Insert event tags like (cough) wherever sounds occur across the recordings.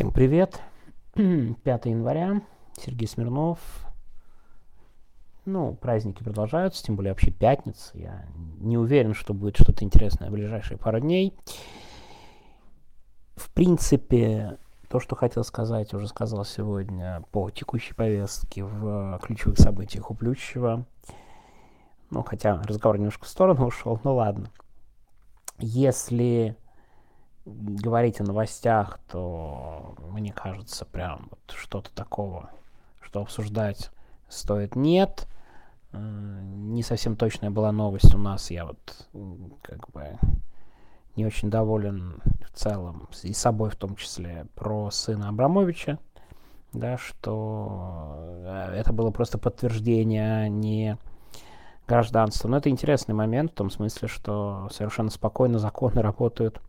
Всем привет. (clears throat) 5 января. Сергей Смирнов. Ну, праздники продолжаются, тем более вообще пятница. Я не уверен, что будет что-то интересное в ближайшие пару дней. В принципе, то, что хотел сказать, уже сказал сегодня по текущей повестке в ключевых событиях у Плющева. Ну, хотя разговор немножко в сторону ушел, ну ладно. Если говорить о новостях, то мне кажется, прям вот что-то такого, что обсуждать стоит нет. Э, не совсем точная была новость у нас. Я вот как бы не очень доволен в целом, и собой в том числе, про сына Абрамовича, да, что э, это было просто подтверждение, а не гражданство. Но это интересный момент в том смысле, что совершенно спокойно законы работают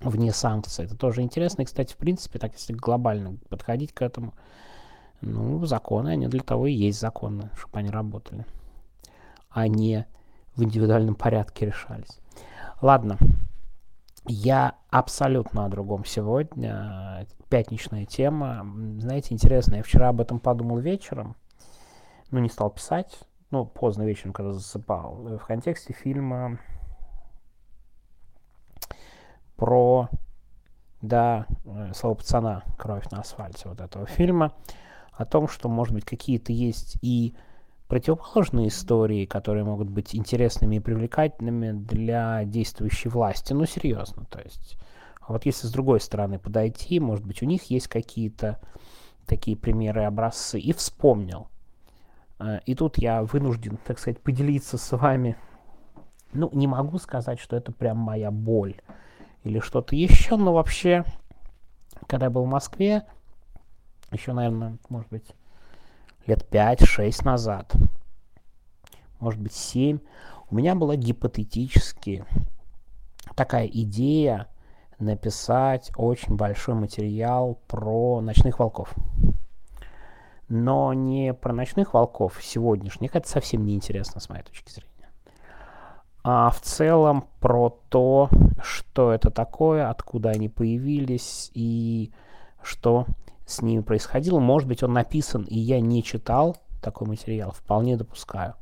вне санкций. Это тоже интересно. И, кстати, в принципе, так если глобально подходить к этому, ну, законы, они для того и есть законы, чтобы они работали, а не в индивидуальном порядке решались. Ладно, я абсолютно о другом сегодня. Пятничная тема. Знаете, интересно, я вчера об этом подумал вечером, но не стал писать, ну, поздно вечером, когда засыпал, в контексте фильма про, да, э, слово пацана, кровь на асфальте вот этого фильма, о том, что, может быть, какие-то есть и противоположные истории, которые могут быть интересными и привлекательными для действующей власти. Ну, серьезно, то есть. А вот если с другой стороны подойти, может быть, у них есть какие-то такие примеры, образцы, и вспомнил. Э, и тут я вынужден, так сказать, поделиться с вами. Ну, не могу сказать, что это прям моя боль или что-то еще, но вообще, когда я был в Москве, еще, наверное, может быть, лет 5-6 назад, может быть, 7, у меня была гипотетически такая идея написать очень большой материал про ночных волков. Но не про ночных волков сегодняшних, это совсем не интересно с моей точки зрения а в целом про то, что это такое, откуда они появились и что с ними происходило. Может быть, он написан, и я не читал такой материал, вполне допускаю,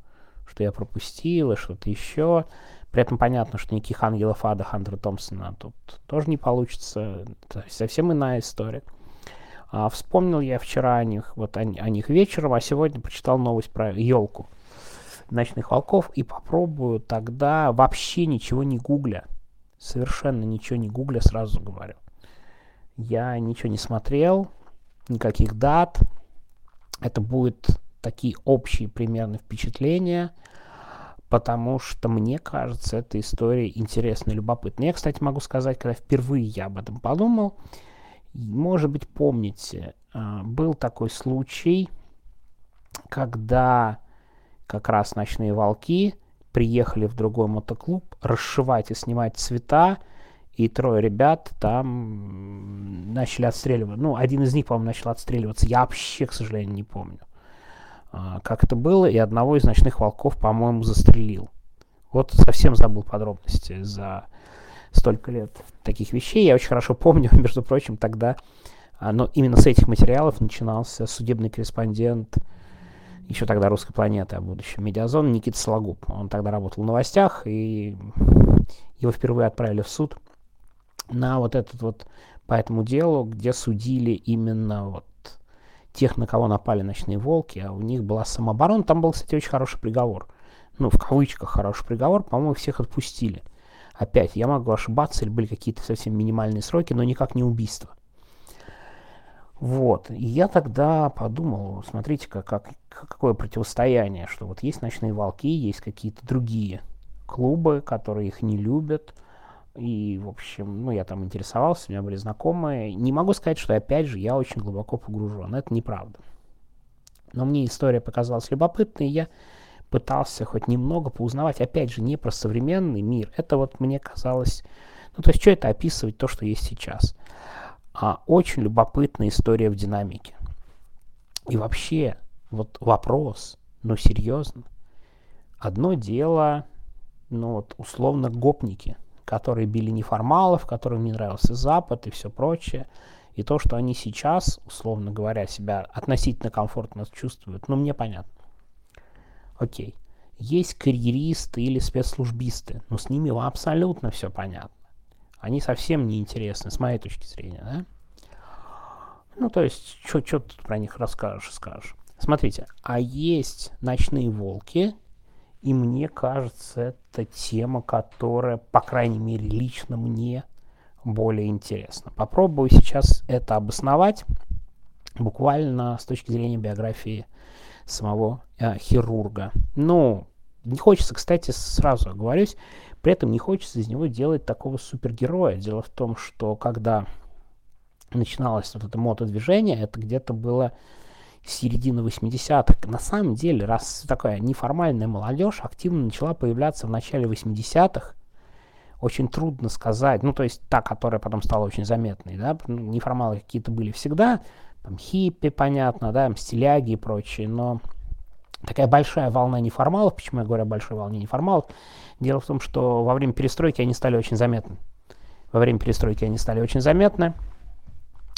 что я пропустил и что-то еще. При этом понятно, что никаких ангелов ада Хантера Томпсона тут тоже не получится. Это совсем иная история. А вспомнил я вчера о них, вот о, о них вечером, а сегодня прочитал новость про елку ночных волков и попробую тогда вообще ничего не гугля. Совершенно ничего не гугля, сразу говорю. Я ничего не смотрел, никаких дат. Это будут такие общие примерно впечатления, потому что мне кажется, эта история интересна и любопытна. Я, кстати, могу сказать, когда впервые я об этом подумал, может быть, помните, а, был такой случай, когда как раз ночные волки приехали в другой мотоклуб расшивать и снимать цвета, и трое ребят там начали отстреливать. Ну, один из них, по-моему, начал отстреливаться. Я вообще, к сожалению, не помню, а, как это было. И одного из ночных волков, по-моему, застрелил. Вот совсем забыл подробности за столько лет таких вещей. Я очень хорошо помню, (laughs) между прочим, тогда, а, но именно с этих материалов начинался судебный корреспондент еще тогда «Русской планеты» о будущем медиазон Никита Сологуб. Он тогда работал в новостях, и его впервые отправили в суд на вот этот вот, по этому делу, где судили именно вот тех, на кого напали ночные волки, а у них была самооборона. Там был, кстати, очень хороший приговор. Ну, в кавычках хороший приговор. По-моему, всех отпустили. Опять, я могу ошибаться, или были какие-то совсем минимальные сроки, но никак не убийство. Вот. И я тогда подумал, смотрите, как, как, какое противостояние, что вот есть ночные волки, есть какие-то другие клубы, которые их не любят. И, в общем, ну, я там интересовался, у меня были знакомые. Не могу сказать, что, опять же, я очень глубоко погружен. Это неправда. Но мне история показалась любопытной, и я пытался хоть немного поузнавать, опять же, не про современный мир. Это вот мне казалось... Ну, то есть, что это описывать, то, что есть сейчас а очень любопытная история в динамике. И вообще, вот вопрос, ну серьезно, одно дело, ну вот условно гопники, которые били неформалов, которым не нравился Запад и все прочее, И то, что они сейчас, условно говоря, себя относительно комфортно чувствуют, ну, мне понятно. Окей. Есть карьеристы или спецслужбисты, но с ними абсолютно все понятно. Они совсем не интересны, с моей точки зрения, да? Ну, то есть, что тут про них расскажешь скажешь. Смотрите, а есть ночные волки, и мне кажется, это тема, которая, по крайней мере, лично мне более интересна. Попробую сейчас это обосновать буквально с точки зрения биографии самого э, хирурга. Ну, не хочется, кстати, сразу оговорюсь, при этом не хочется из него делать такого супергероя. Дело в том, что когда начиналось вот это мотодвижение, это где-то было середина 80-х. На самом деле, раз такая неформальная молодежь активно начала появляться в начале 80-х, очень трудно сказать, ну, то есть та, которая потом стала очень заметной, да, ну, неформалы какие-то были всегда, там, хиппи, понятно, да, стиляги и прочее, но такая большая волна неформалов, почему я говорю о большой волне неформалов, дело в том, что во время перестройки они стали очень заметны. Во время перестройки они стали очень заметны,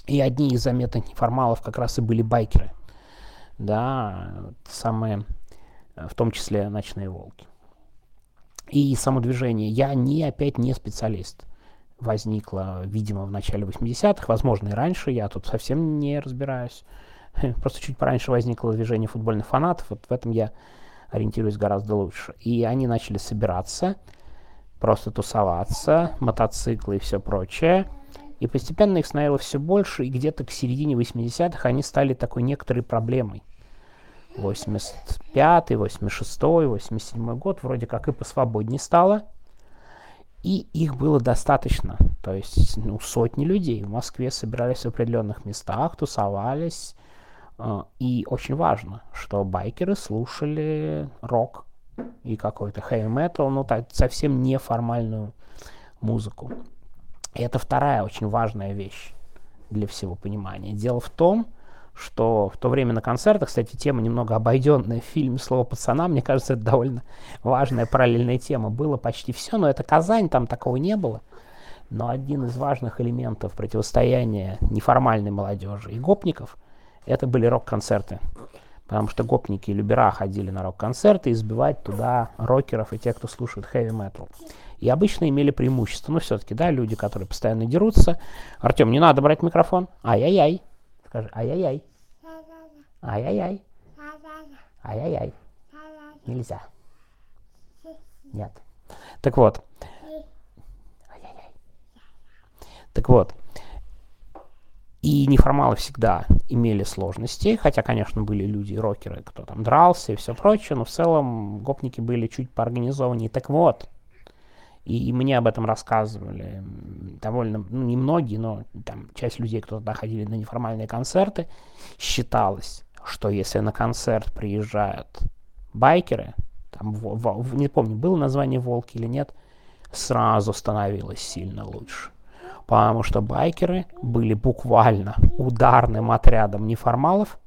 и одни из заметных неформалов как раз и были байкеры, да, самые, в том числе ночные волки и само движение. Я не, опять не специалист. Возникло, видимо, в начале 80-х, возможно, и раньше, я тут совсем не разбираюсь. (laughs) Просто чуть пораньше возникло движение футбольных фанатов, вот в этом я ориентируюсь гораздо лучше. И они начали собираться, просто тусоваться, мотоциклы и все прочее. И постепенно их становилось все больше, и где-то к середине 80-х они стали такой некоторой проблемой. 85, 86, 87 год вроде как и посвободнее стало. И их было достаточно. То есть ну, сотни людей в Москве собирались в определенных местах, тусовались. Э, и очень важно, что байкеры слушали рок и какой-то хэви метал, ну так, совсем неформальную музыку. И это вторая очень важная вещь для всего понимания. Дело в том, что в то время на концертах, кстати, тема немного обойденная в фильме «Слово пацана», мне кажется, это довольно важная параллельная тема. Было почти все, но это Казань, там такого не было. Но один из важных элементов противостояния неформальной молодежи и гопников – это были рок-концерты. Потому что гопники и любера ходили на рок-концерты избивать туда рокеров и тех, кто слушает хэви-метал. И обычно имели преимущество. Но все-таки, да, люди, которые постоянно дерутся. Артем, не надо брать микрофон. Ай-яй-яй. Скажи, ай-яй-яй. Ай-яй-яй. Ай-яй-яй. Нельзя. Нет. Так вот. Так вот. И неформалы всегда имели сложности, хотя, конечно, были люди, рокеры, кто там дрался и все прочее, но в целом гопники были чуть поорганизованнее. Так вот, и, и мне об этом рассказывали довольно, ну, немногие, но там часть людей, кто туда ходили на неформальные концерты, считалось, что если на концерт приезжают байкеры, там, в, в, не помню, было название «Волки» или нет, сразу становилось сильно лучше. Потому что байкеры были буквально ударным отрядом неформалов,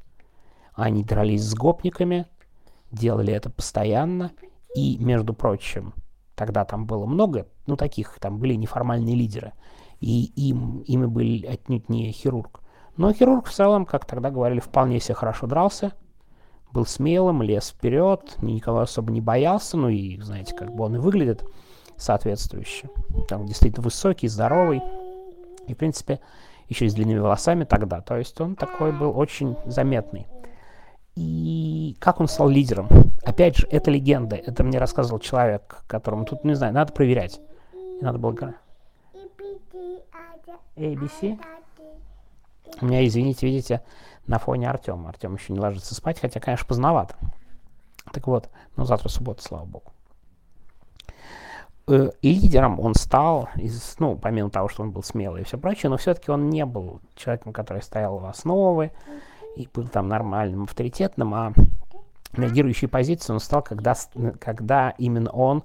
они дрались с гопниками, делали это постоянно, и, между прочим, Тогда там было много, ну, таких, там были неформальные лидеры. И им, ими был отнюдь не хирург. Но хирург в целом, как тогда говорили, вполне себе хорошо дрался, был смелым, лез вперед, никого особо не боялся, ну и, знаете, как бы он и выглядит соответствующе. Там действительно высокий, здоровый, и, в принципе, еще и с длинными волосами тогда. То есть он такой был очень заметный. И как он стал лидером? Опять же, это легенда. Это мне рассказывал человек, которому тут, не знаю, надо проверять. Надо было. ABC? У меня, извините, видите, на фоне Артема. Артем еще не ложится спать, хотя, конечно, поздновато. Так вот, ну завтра суббота, слава богу. Э, лидером он стал, из, ну, помимо того, что он был смелый и все прочее, но все-таки он не был человеком, который стоял в основе, и был там нормальным, авторитетным, а лидирующей позицией он стал, когда, когда именно он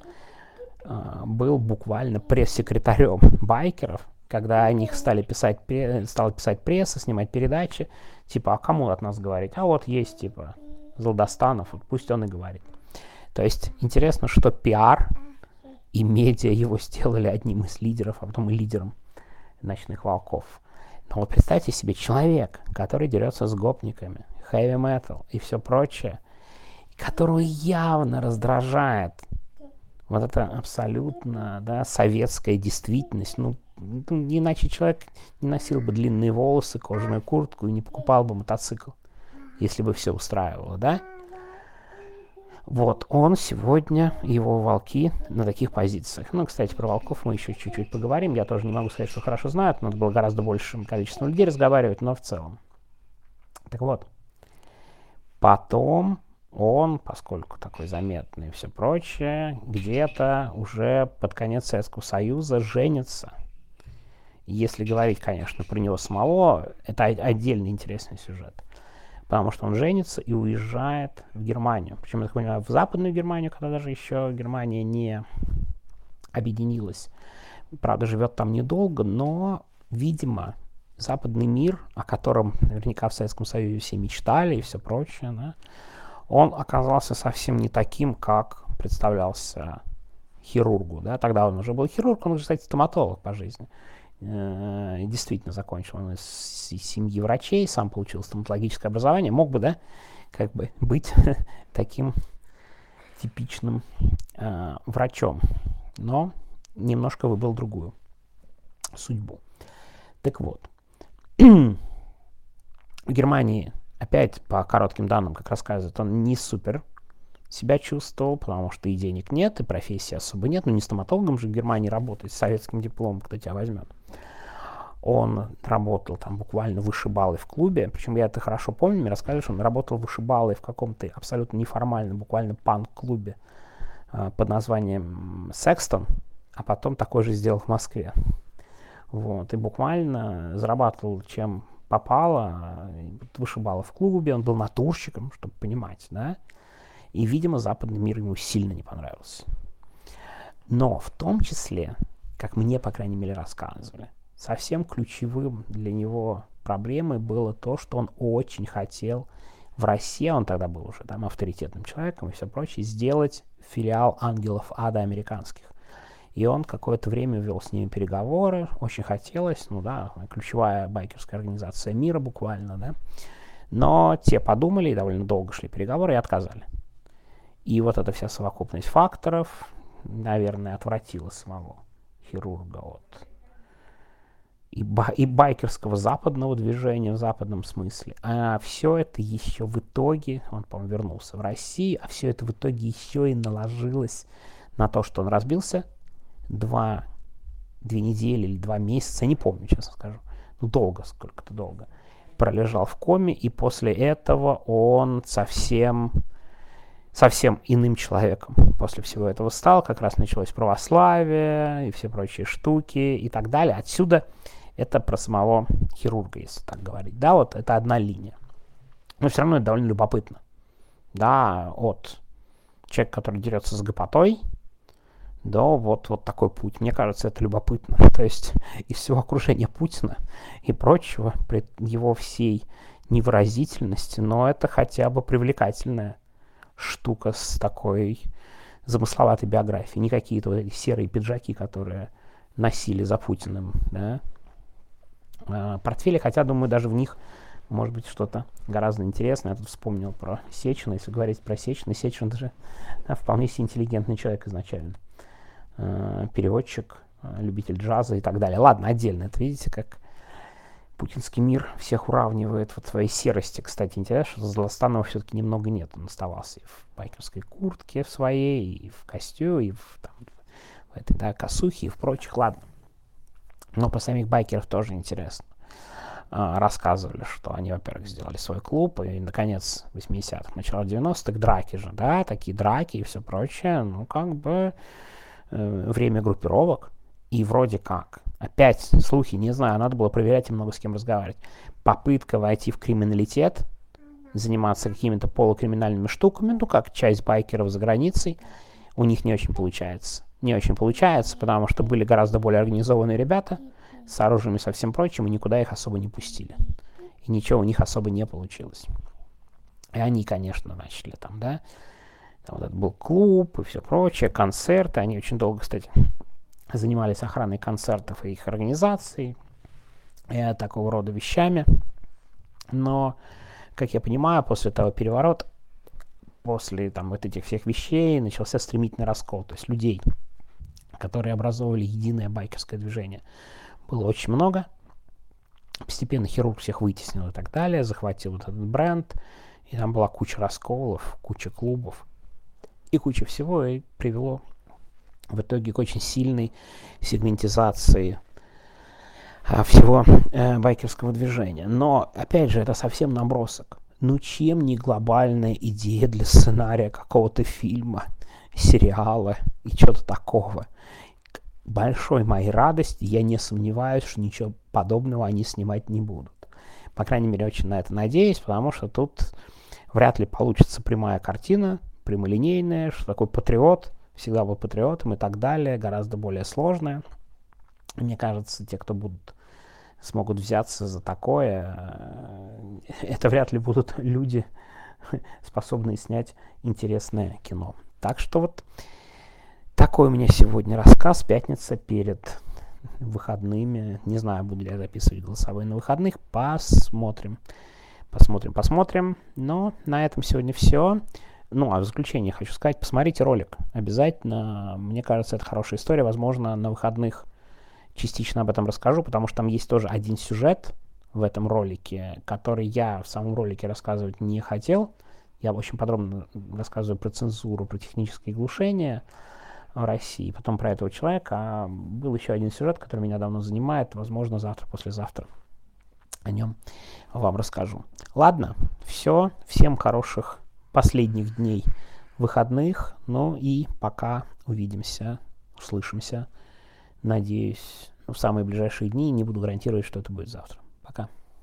э, был буквально пресс-секретарем (laughs) байкеров, когда о них стали писать, стал писать пресса, снимать передачи, типа, а кому от нас говорить? А вот есть, типа, Золдостанов, вот пусть он и говорит. То есть интересно, что пиар и медиа его сделали одним из лидеров, а потом и лидером ночных волков. Но вот представьте себе человек, который дерется с гопниками, heavy metal и все прочее, которого явно раздражает вот это абсолютно да, советская действительность. Ну, ну, иначе человек не носил бы длинные волосы, кожаную куртку и не покупал бы мотоцикл, если бы все устраивало, да? Вот, он сегодня, его волки на таких позициях. Ну, кстати, про волков мы еще чуть-чуть поговорим. Я тоже не могу сказать, что хорошо знают, надо было гораздо большим количеством людей разговаривать, но в целом. Так вот, потом он, поскольку такой заметный и все прочее, где-то уже под конец Советского Союза женится. Если говорить, конечно, про него самого, это отдельный интересный сюжет. Потому что он женится и уезжает в Германию. Причем, я так понимаю, в Западную Германию, когда даже еще Германия не объединилась. Правда, живет там недолго, но, видимо, западный мир, о котором наверняка в Советском Союзе все мечтали и все прочее, да, он оказался совсем не таким, как представлялся хирургу. Да? Тогда он уже был хирург, он уже, кстати, стоматолог по жизни. Э, действительно закончил он из семьи врачей, сам получил стоматологическое образование. Мог бы, да, как бы быть (laughs) таким типичным э, врачом. Но немножко выбрал другую судьбу. Так вот, (clears throat) в Германии опять по коротким данным, как рассказывает, он не супер себя чувствовал, потому что и денег нет, и профессии особо нет. Ну, не стоматологом же в Германии работать, с советским дипломом, кто тебя возьмет. Он работал там буквально вышибалой в клубе, причем я это хорошо помню, мне рассказывали, что он работал вышибалой в каком-то абсолютно неформальном, буквально панк-клубе э, под названием «Секстон», а потом такой же сделал в Москве. Вот, и буквально зарабатывал чем попало, вышибало в клубе, он был натурщиком, чтобы понимать, да, и, видимо, западный мир ему сильно не понравился. Но в том числе, как мне, по крайней мере, рассказывали, совсем ключевым для него проблемой было то, что он очень хотел в России, он тогда был уже там авторитетным человеком и все прочее, сделать филиал ангелов ада американских. И он какое-то время вел с ними переговоры, очень хотелось, ну да, ключевая байкерская организация мира буквально, да. Но те подумали и довольно долго шли переговоры и отказали. И вот эта вся совокупность факторов, наверное, отвратила самого хирурга от и, и байкерского западного движения в западном смысле. А все это еще в итоге, он, по-моему, вернулся в Россию, а все это в итоге еще и наложилось на то, что он разбился два, две недели или два месяца, не помню, честно скажу, ну долго, сколько-то долго, пролежал в коме, и после этого он совсем, совсем иным человеком после всего этого стал, как раз началось православие и все прочие штуки и так далее. Отсюда это про самого хирурга, если так говорить. Да, вот это одна линия. Но все равно это довольно любопытно. Да, от человека, который дерется с гопотой, да, вот, вот такой путь. Мне кажется, это любопытно. (laughs) То есть из всего окружения Путина и прочего, при его всей невыразительности, но это хотя бы привлекательная штука с такой замысловатой биографией. Не какие-то вот эти серые пиджаки, которые носили за Путиным, да. Портфели, хотя, думаю, даже в них может быть что-то гораздо интересное. Я тут вспомнил про Сечина. Если говорить про Сечина, Сечин даже да, вполне себе интеллигентный человек изначально. Э, переводчик, э, любитель джаза и так далее. Ладно, отдельно. Это видите, как путинский мир всех уравнивает вот своей серости. Кстати, интересно, что Злостанова все-таки немного нет. Он оставался и в байкерской куртке в своей, и в костюме, и в, там, в этой да, косухе, и в прочих. Ладно. Но по самих байкеров тоже интересно. А, рассказывали, что они, во-первых, сделали свой клуб, и, наконец, 80-х, начало 90-х, драки же, да, такие драки и все прочее, ну, как бы Э, время группировок, и вроде как, опять слухи, не знаю, надо было проверять и много с кем разговаривать, попытка войти в криминалитет, заниматься какими-то полукриминальными штуками, ну, как часть байкеров за границей, у них не очень получается. Не очень получается, потому что были гораздо более организованные ребята с оружием и со всем прочим, и никуда их особо не пустили. И ничего у них особо не получилось. И они, конечно, начали там, да, там вот этот был клуб и все прочее, концерты. Они очень долго, кстати, занимались охраной концертов и их организацией. э, такого рода вещами. Но, как я понимаю, после этого переворота, после там вот этих всех вещей начался стремительный раскол. То есть людей, которые образовывали единое байкерское движение, было очень много. Постепенно хирург всех вытеснил и так далее, захватил вот этот бренд, и там была куча расколов, куча клубов и куча всего, и привело в итоге к очень сильной сегментизации а, всего э, байкерского движения. Но, опять же, это совсем набросок. Ну, чем не глобальная идея для сценария какого-то фильма, сериала и чего-то такого. большой моей радости я не сомневаюсь, что ничего подобного они снимать не будут. По крайней мере, очень на это надеюсь, потому что тут вряд ли получится прямая картина, прямолинейная, что такой патриот, всегда был патриотом и так далее, гораздо более сложная. Мне кажется, те, кто будут смогут взяться за такое, э, (laughs) это вряд ли будут люди, (laughs) способные снять интересное кино. Так что вот такой у меня сегодня рассказ. Пятница перед выходными. Не знаю, буду ли я записывать голосовые на выходных. Посмотрим. Посмотрим, посмотрим. Но на этом сегодня все. Ну, а в заключение хочу сказать, посмотрите ролик. Обязательно. Мне кажется, это хорошая история. Возможно, на выходных частично об этом расскажу, потому что там есть тоже один сюжет в этом ролике, который я в самом ролике рассказывать не хотел. Я очень подробно рассказываю про цензуру, про технические глушения в России, потом про этого человека. А был еще один сюжет, который меня давно занимает. Возможно, завтра, послезавтра о нем вам расскажу. Ладно, все. Всем хороших последних дней выходных. Ну и пока увидимся, услышимся. Надеюсь, в самые ближайшие дни. Не буду гарантировать, что это будет завтра.